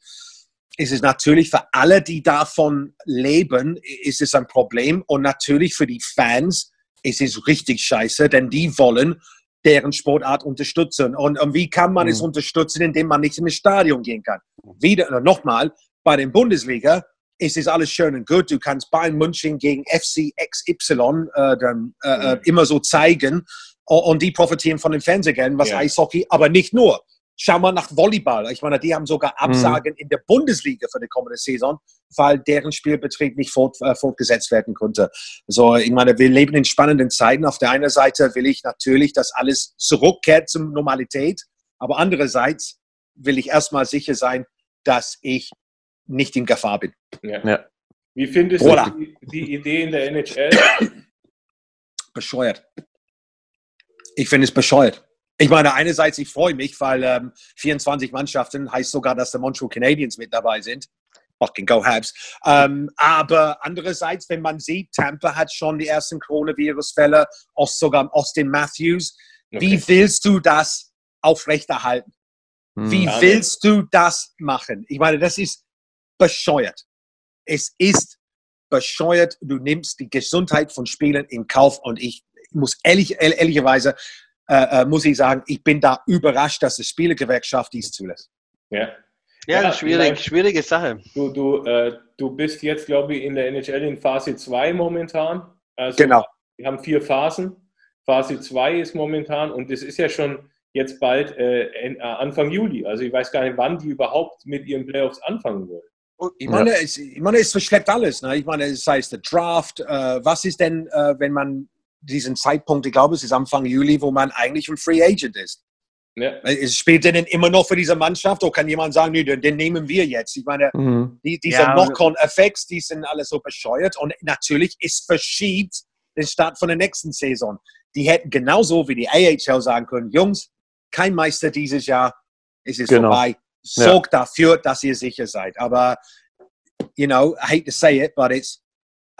ist es natürlich für alle, die davon leben, ist es ein Problem. Und natürlich für die Fans ist es richtig scheiße, denn die wollen deren Sportart unterstützen. Und, und wie kann man mhm. es unterstützen, indem man nicht in das Stadion gehen kann? Wieder, nochmal, bei den Bundesliga ist es alles schön und gut. Du kannst Bayern München gegen FC XY äh, dann, äh, äh, mhm. immer so zeigen und die profitieren von den Fernsehgeldern, was ja. Eishockey, aber nicht nur. Schau mal nach Volleyball. Ich meine, die haben sogar mhm. Absagen mhm. in der Bundesliga für die kommende Saison, weil deren Spielbetrieb nicht fort, äh, fortgesetzt werden konnte. So, ich meine, wir leben in spannenden Zeiten. Auf der einen Seite will ich natürlich, dass alles zurückkehrt zur Normalität, aber andererseits will ich erstmal sicher sein, dass ich nicht in Gefahr bin. Ja. Ja. Wie findest Oder. du die, die Idee in der NHL? Bescheuert. Ich finde es bescheuert. Ich meine, einerseits, ich freue mich, weil ähm, 24 Mannschaften heißt sogar, dass die Montreal Canadiens mit dabei sind. Fucking go Habs. Ähm, aber andererseits, wenn man sieht, Tampa hat schon die ersten Coronavirus-Fälle, sogar Austin Matthews. Okay. Wie willst du das aufrechterhalten? Hm. Wie ja, willst du das machen? Ich meine, das ist bescheuert. Es ist bescheuert. Du nimmst die Gesundheit von Spielern in Kauf und ich muss ehrlich, ehrlicherweise äh, äh, muss ich sagen, ich bin da überrascht, dass die Spielegewerkschaft dies zulässt. Ja. Ja, ja schwierig, schwierige Sache. Du, du, äh, du bist jetzt, glaube ich, in der NHL in Phase 2 momentan. Also, genau. Wir haben vier Phasen. Phase 2 ist momentan und das ist ja schon jetzt bald äh, äh, Anfang Juli. Also ich weiß gar nicht, wann die überhaupt mit ihren Playoffs anfangen wollen. Ich meine, ja. es, ich meine, es verschleppt alles. Ne? Ich meine, es heißt der Draft. Äh, was ist denn, äh, wenn man diesen Zeitpunkt, ich glaube, es ist Anfang Juli, wo man eigentlich ein Free Agent ist. Ja. Es spielt denn immer noch für diese Mannschaft oder kann jemand sagen, nee, den, den nehmen wir jetzt? Ich meine, mhm. die, diese ja, Knock-on-Effekte, die sind alle so bescheuert und natürlich ist verschiebt den Start von der nächsten Saison. Die hätten genauso wie die AHL sagen können, Jungs, kein Meister dieses Jahr, es ist genau. vorbei. Sorgt ja. dafür, dass ihr sicher seid. Aber, you know, I hate to say it, but it's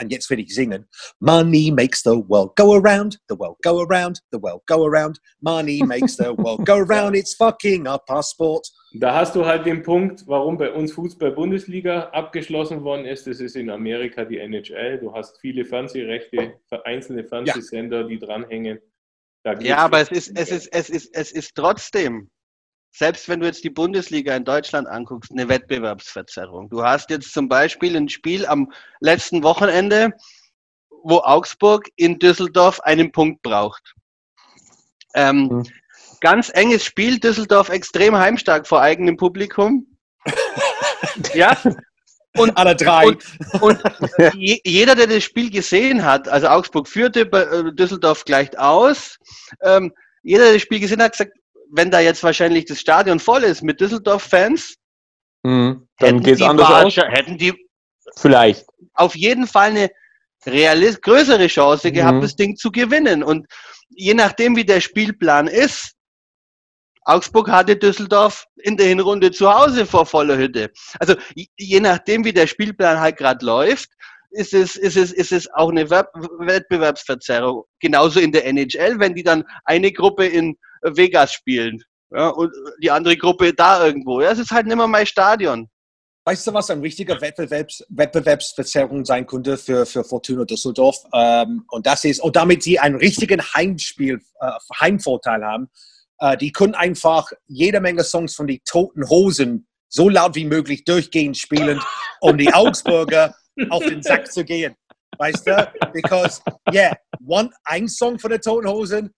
und jetzt will ich singen. Money makes the world go around, the world go around, the world go around. Money makes the world go around, it's fucking a passport. Da hast du halt den Punkt, warum bei uns Fußball-Bundesliga abgeschlossen worden ist. Das ist in Amerika die NHL. Du hast viele Fernsehrechte, einzelne Fernsehsender, die dranhängen. ja, aber es ist, es, ist, es, ist, es ist trotzdem selbst wenn du jetzt die Bundesliga in Deutschland anguckst, eine Wettbewerbsverzerrung. Du hast jetzt zum Beispiel ein Spiel am letzten Wochenende, wo Augsburg in Düsseldorf einen Punkt braucht. Ähm, mhm. Ganz enges Spiel, Düsseldorf extrem heimstark vor eigenem Publikum. ja. Und, Alle drei. Und, und jeder, der das Spiel gesehen hat, also Augsburg führte, äh, Düsseldorf gleicht aus. Ähm, jeder, der das Spiel gesehen hat, gesagt, wenn da jetzt wahrscheinlich das Stadion voll ist mit Düsseldorf-Fans, mhm. dann geht es anders aus. Hätten die vielleicht auf jeden Fall eine, realist größere Chance gehabt, mhm. das Ding zu gewinnen. Und je nachdem, wie der Spielplan ist, Augsburg hatte Düsseldorf in der Hinrunde zu Hause vor voller Hütte. Also je nachdem, wie der Spielplan halt gerade läuft, ist es, ist, es, ist es auch eine Wettbewerbsverzerrung. Genauso in der NHL, wenn die dann eine Gruppe in Vegas spielen ja, und die andere Gruppe da irgendwo. Ja, es ist halt nicht mehr mein Stadion. Weißt du, was ein richtiger Wettbewerbs Wettbewerbsverzerrung sein könnte für, für Fortuna Düsseldorf? Ähm, und das ist, und damit sie einen richtigen Heimspiel, äh, Heimvorteil haben, äh, die können einfach jede Menge Songs von die Toten Hosen so laut wie möglich durchgehend spielen, um die Augsburger auf den Sack zu gehen. Weißt du? Because, yeah, one, ein Song von den Toten Hosen,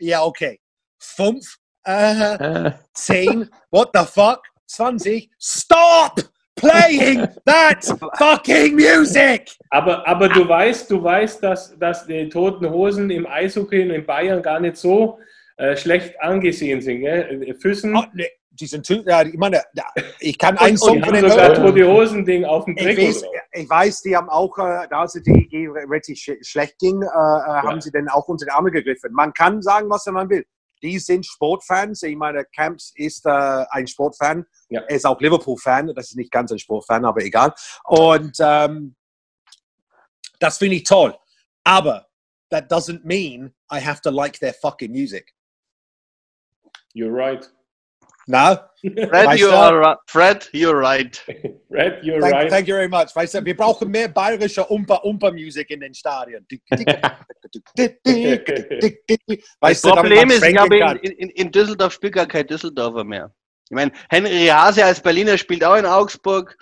ja, yeah, okay. Fünf, äh, zehn, what the fuck, 20, stop! playing that fucking music. Aber, aber du weißt, du weißt, dass, dass die Toten Hosen im Eishockey in Bayern gar nicht so äh, schlecht angesehen sind. Gell? Füssen. Oh, nee. Die sind, ja, ich meine, ich kann einen Song von den sogar Tote Hosen Ding auf dem Trikot. Ich weiß, ich weiß, die haben auch, äh, da sie die richtig schlecht ging, äh, äh, ja. haben sie dann auch unter die Arme gegriffen. Man kann sagen, was man will die sind Sportfans. Ich meine, Camps ist äh, ein Sportfan. Ja. Er ist auch Liverpool-Fan. Das ist nicht ganz ein Sportfan, aber egal. Und ähm, das finde ich toll. Aber that doesn't mean I have to like their fucking music. You're right. No? Fred, you are, Fred, you're right. Fred, you're thank, right. Thank you very much. Weißt du, wir brauchen mehr bayerische Umpa-Umpa-Musik in den Stadien. das Problem ist, ich glaube, in, in, in Düsseldorf spielt gar kein Düsseldorfer mehr. Ich meine, Henry Hase als Berliner spielt auch in Augsburg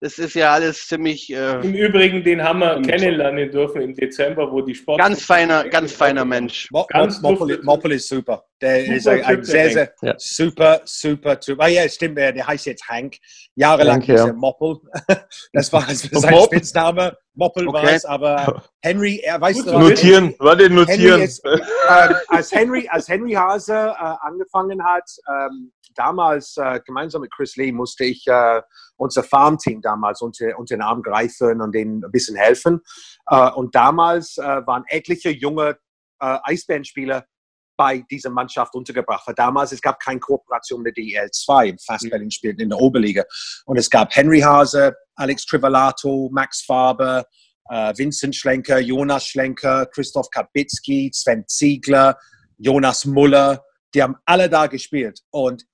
das ist ja alles ziemlich. Äh, Im Übrigen, den haben wir kennenlernen dürfen im Dezember, wo die Sport. Ganz feiner, ganz feiner Mensch. Mo ganz Moppel, ist super. Der super ist ein, ein sehr, sehr ja. super, super Typ. Ah ja, stimmt, der, heißt jetzt Hank. Jahrelang hieß er Moppel. Das war sein Spitzname. Moppel okay. war es, aber Henry, er weiß du, Notieren, warte, notieren. Henry ist, äh, als, Henry, als Henry Hase äh, angefangen hat, ähm, damals äh, gemeinsam mit Chris Lee musste ich äh, unser Farmteam damals unter, unter den Arm greifen und denen ein bisschen helfen. Äh, und damals äh, waren etliche junge äh, Eisbärenspieler bei dieser Mannschaft untergebracht. Weil damals es gab keine Kooperation mit der DL2 im Fastballing spielten in der Oberliga. Und es gab Henry Hase, Alex Trivalato, Max Faber, äh, Vincent Schlenker, Jonas Schlenker, Christoph Kabitzki, Sven Ziegler, Jonas Muller. Die haben alle da gespielt. Und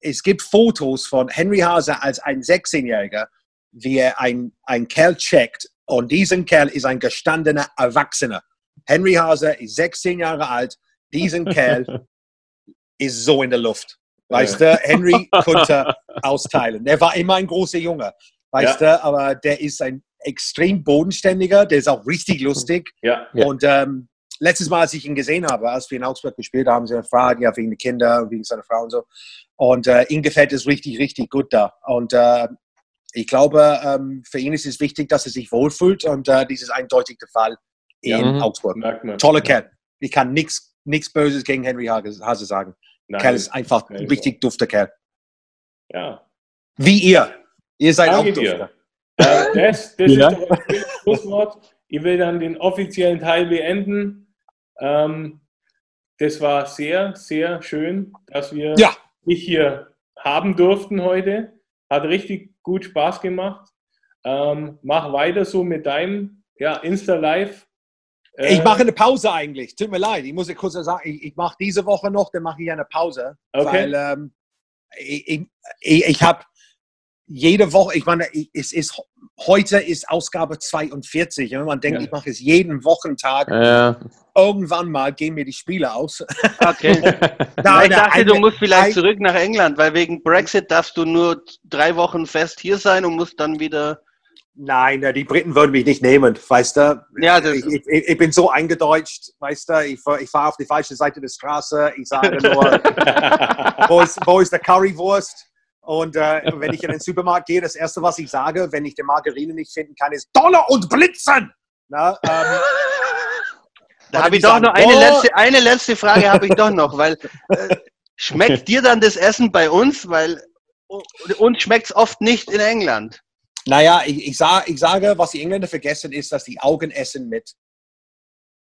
es gibt Fotos von Henry Hase als ein 16-Jähriger, wie er ein, ein Kerl checkt. Und diesen Kerl ist ein gestandener Erwachsener. Henry Hase ist 16 Jahre alt. Diesen Kerl ist so in der Luft. Weißt ja. du, Henry konnte austeilen. Er war immer ein großer Junge. Weißt ja. du, aber der ist ein extrem bodenständiger, der ist auch richtig lustig. Ja. Und ähm, letztes Mal, als ich ihn gesehen habe, als wir in Augsburg gespielt haben, sie gefragt, ja, wegen der Kinder, wegen seiner Frau und so. Und äh, ihm gefällt es richtig, richtig gut da. Und äh, ich glaube, ähm, für ihn ist es wichtig, dass er sich wohlfühlt. Und äh, dieses eindeutig der Fall in ja, Augsburg. Toller Kerl. Ich kann nichts Böses gegen Henry Hase sagen. Nein, Kerl ist einfach ein richtig dufter Kerl. Ja. Wie ihr. Ihr seid Danke auch dufter. Äh, das, das ja. ist das Schlusswort. Ich will dann den offiziellen Teil beenden. Ähm, das war sehr, sehr schön, dass wir ja. dich hier haben durften heute. Hat richtig gut Spaß gemacht. Ähm, mach weiter so mit deinem ja, Insta-Live. Äh, ich mache eine Pause eigentlich. Tut mir leid. Ich muss kurz sagen, ich, ich mache diese Woche noch, dann mache ich eine Pause. Okay. Weil ähm, ich, ich, ich habe jede Woche, ich meine, es ist heute ist Ausgabe 42. wenn man denkt, ja. ich mache es jeden Wochentag, ja. irgendwann mal gehen mir die Spiele aus. Okay. Na, ich dachte, eine, du musst vielleicht ein, zurück nach England, weil wegen Brexit darfst du nur drei Wochen fest hier sein und musst dann wieder. Nein, die Briten würden mich nicht nehmen, weißt du? Ja, ich, ich, ich, bin so eingedeutscht, weißt du? Ich, ich fahre auf die falsche Seite der Straße. Ich sage nur, wo, ist, wo ist der Currywurst? Und äh, wenn ich in den Supermarkt gehe, das Erste, was ich sage, wenn ich die Margarine nicht finden kann, ist Donner und Blitzen! Na, ähm, da habe ich doch noch eine letzte, eine letzte Frage habe ich doch noch, weil äh, schmeckt dir dann das Essen bei uns? Weil uns schmeckt es oft nicht in England. Naja, ich, ich, sag, ich sage, was die Engländer vergessen, ist, dass die Augen essen mit.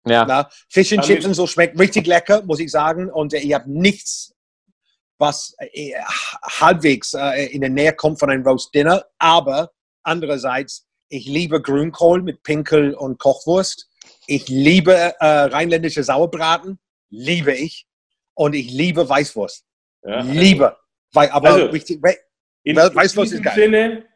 Ja. Na, Fish and Chips und so schmeckt richtig lecker, muss ich sagen. Und äh, ihr habt nichts, was äh, halbwegs äh, in der Nähe kommt von einem Roast Dinner. Aber andererseits, ich liebe Grünkohl mit Pinkel und Kochwurst. Ich liebe äh, rheinländische Sauerbraten. Liebe ich. Und ich liebe Weißwurst. Ja, also Liebe. Weil, aber Also- richtig, In, Weißt in ist geil? Sinne,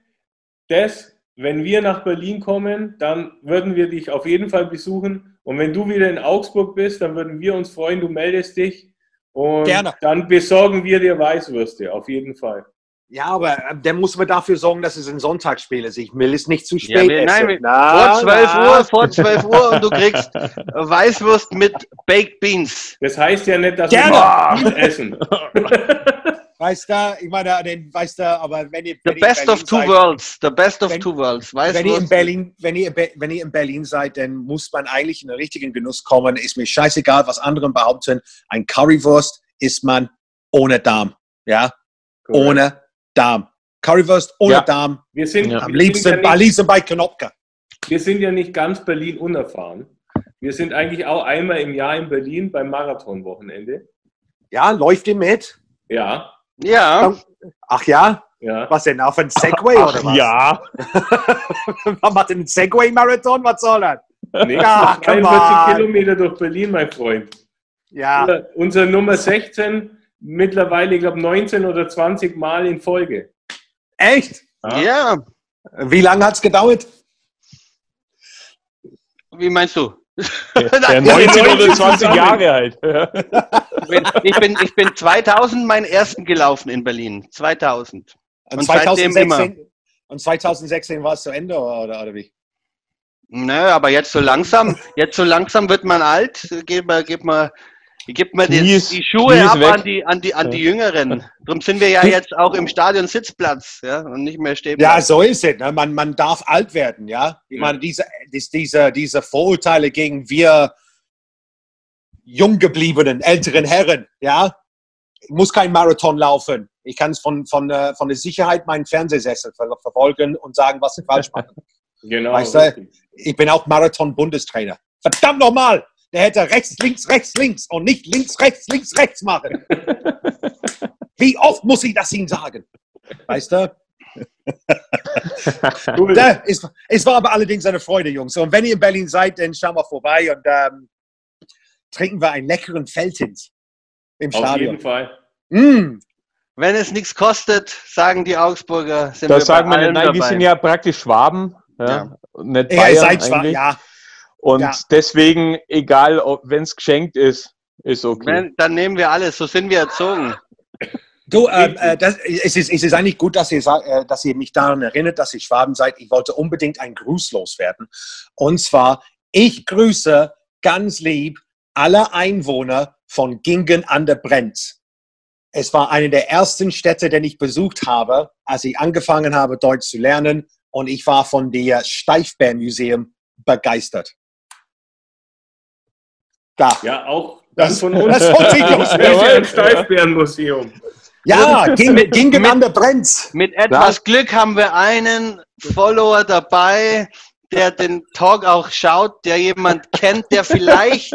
das, wenn wir nach Berlin kommen, dann würden wir dich auf jeden Fall besuchen. Und wenn du wieder in Augsburg bist, dann würden wir uns freuen, du meldest dich. Und Gerne. dann besorgen wir dir Weißwürste, auf jeden Fall. ja, aber äh, dann muss man dafür sorgen, dass es ein Sonntagsspiel ist. Ich will es nicht zu Ja, spät wir- nein, essen. wir- Na, Vor 12 na. Uhr, vor 12 Uhr und du kriegst Weißwurst mit Baked Beans. Das heißt ja nicht, dass Gerne. wir essen. Weißt du, ich meine, den, weißt du, aber wenn ihr, The best of two seid, worlds. The best of Wenn- two worlds. Wenn ihr, in. Berlin, wenn, ihr, wenn ihr in Berlin seid, dann muss man eigentlich in den richtigen Genuss kommen. Ist mir scheißegal, was andere behaupten. Ein Currywurst isst man ohne Darm. Ja, ohne Darm. Currywurst ohne Ja. Darm. Wir sind, Ja. Am wir, sind liebsten, ja am nicht, liebsten bei Knopka. wir sind ja nicht ganz Berlin unerfahren. Wir sind eigentlich auch einmal im Jahr in Berlin beim Marathonwochenende. Ja, läuft ihr mit? Ja, Ja, Ach ja? ja. Was denn? Auf ein Segway oder was? Ja. Man macht einen Segway-Marathon? Was soll das? Nächstes Ja, come 43 on. Kilometer durch Berlin, mein Freund. Ja. Unser Nummer 16 mittlerweile, ich glaube, 19 oder 20 Mal in Folge. Echt? ja. Wie lange hat es gedauert? Wie meinst du? Der 19 oder 20 Jahre alt. Ich bin, ich, bin, ich bin 2000 meinen ersten gelaufen in Berlin. 2000. Und, Und seitdem 2016, und 2016 war es zu Ende oder, oder wie? Nö, aber jetzt so langsam, jetzt so langsam wird man alt. Geht man, geht man, gibt man die, Knie ist- die Schuhe ab weg. an die, an die, an die Jüngeren. Darum sind wir ja jetzt auch im Stadion Sitzplatz, ja, und nicht mehr stehen. Ja, so ist es. Ne? Man, man darf alt werden, ja. Ich Ja. meine, diese, dies- diese, diese Vorurteile gegen wir jung gebliebenen, älteren Herren, ja. Ich muss kein Marathon laufen. Ich kann es von, von, äh, von der Sicherheit meinen Fernsehsessel ver verfolgen und sagen, was sie falsch machen. Genau. Weißt du? Ich bin auch Marathon-Bundestrainer. Verdammt nochmal! Der hätte rechts, links, rechts, links und nicht links, rechts, links, rechts machen. Wie oft muss ich das ihm sagen? Weißt du? Cool. Ja, es, es war aber allerdings eine Freude, Jungs. Und wenn ihr in Berlin seid, dann schauen wir vorbei und ähm, trinken wir einen leckeren Feldhins im Auf Stadion. jeden Fall. Mm, Wenn es nichts kostet, sagen die Augsburger, sind Da wir sagen wir nicht, allem nein, die dabei. sind ja praktisch Schwaben. Ja. Ja. Nicht ja, ihr Bayern seid eigentlich. ja. Und ja. deswegen, egal, wenn es geschenkt ist, ist okay. Wenn, dann nehmen wir alles, so sind wir erzogen. Du, ähm, äh, das, es, ist, es ist eigentlich gut, dass ihr, äh, dass ihr mich daran erinnert, dass ihr Schwaben seid. Ich wollte unbedingt einen Gruß loswerden. Und zwar, ich grüße ganz lieb alle Einwohner von Gingen an der Brenz. Es war eine der ersten Städte, die ich besucht habe, als ich angefangen habe, Deutsch zu lernen. Und ich war von der Steifbär-Museum begeistert. Da. Ja, auch Das- von uns. das im Steifbärenmuseum. Ja, Gingen, Gingen mit- an der Brenz. Mit etwas Glück haben wir einen Follower dabei, der den Talk auch schaut, der jemand kennt, der vielleicht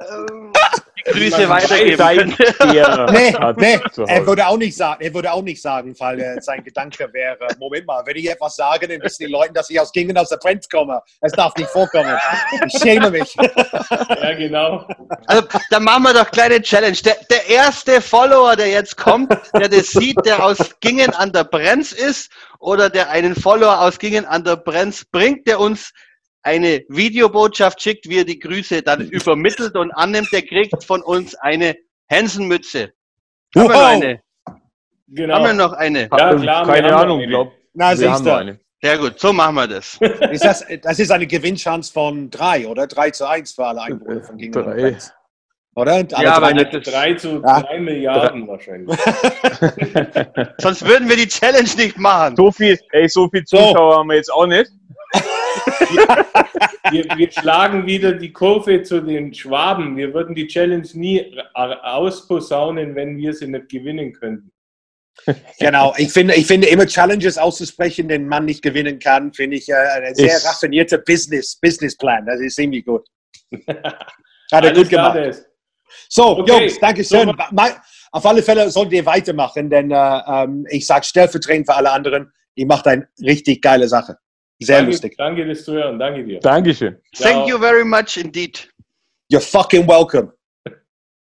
ähm, die Grüße weitergeben Nee, nee, er würde auch nicht sagen, er würde auch nicht sagen, weil äh, sein Gedanke wäre, Moment mal, wenn ich etwas sage, dann wissen die Leute, dass ich aus Gingen aus der Brenz komme. Es darf nicht vorkommen. Ich schäme mich. Ja, genau. Also, dann machen wir doch kleine Challenge. Der, der erste Follower, der jetzt kommt, der das sieht, der aus Gingen an der Brenz ist oder der einen Follower aus Gingen an der Brenz bringt, der uns eine Videobotschaft schickt, wie er die Grüße dann übermittelt und annimmt, der kriegt von uns eine Hänsenmütze. Haben wir noch eine? genau. Haben wir noch eine? Ja, klar, Keine Ahnung, eine. glaub. Na, wir siehst haben noch du. eine. Sehr gut, so machen wir das. Ist das, das ist eine Gewinnchance von drei, oder? Drei zu eins für alle Einwohner von. Brenz. Oder? Alle Ja, aber drei- das ist, 3 zu Ja. 3 Milliarden wahrscheinlich. sonst würden wir die Challenge nicht machen. So viel, ey, so viel Zuschauer haben wir jetzt auch nicht. Wir, wir schlagen wieder die Kurve zu den Schwaben. Wir würden die Challenge nie ausposaunen, wenn wir sie nicht gewinnen könnten. genau, ich finde, ich finde immer Challenges auszusprechen, den man nicht gewinnen kann, finde ich äh, ein sehr ist, raffinierter Business, Businessplan. Das ist ziemlich gut. Hat er gut gemacht. Klar, so, okay. Jungs, danke schön. So, Auf alle Fälle solltet ihr weitermachen, denn äh, ähm, ich sage stellvertretend für alle anderen, ihr macht eine richtig geile Sache. Sehr danke, lustig. Danke, das zu hören. Danke dir. Dankeschön. Thank you very much indeed. You're fucking welcome.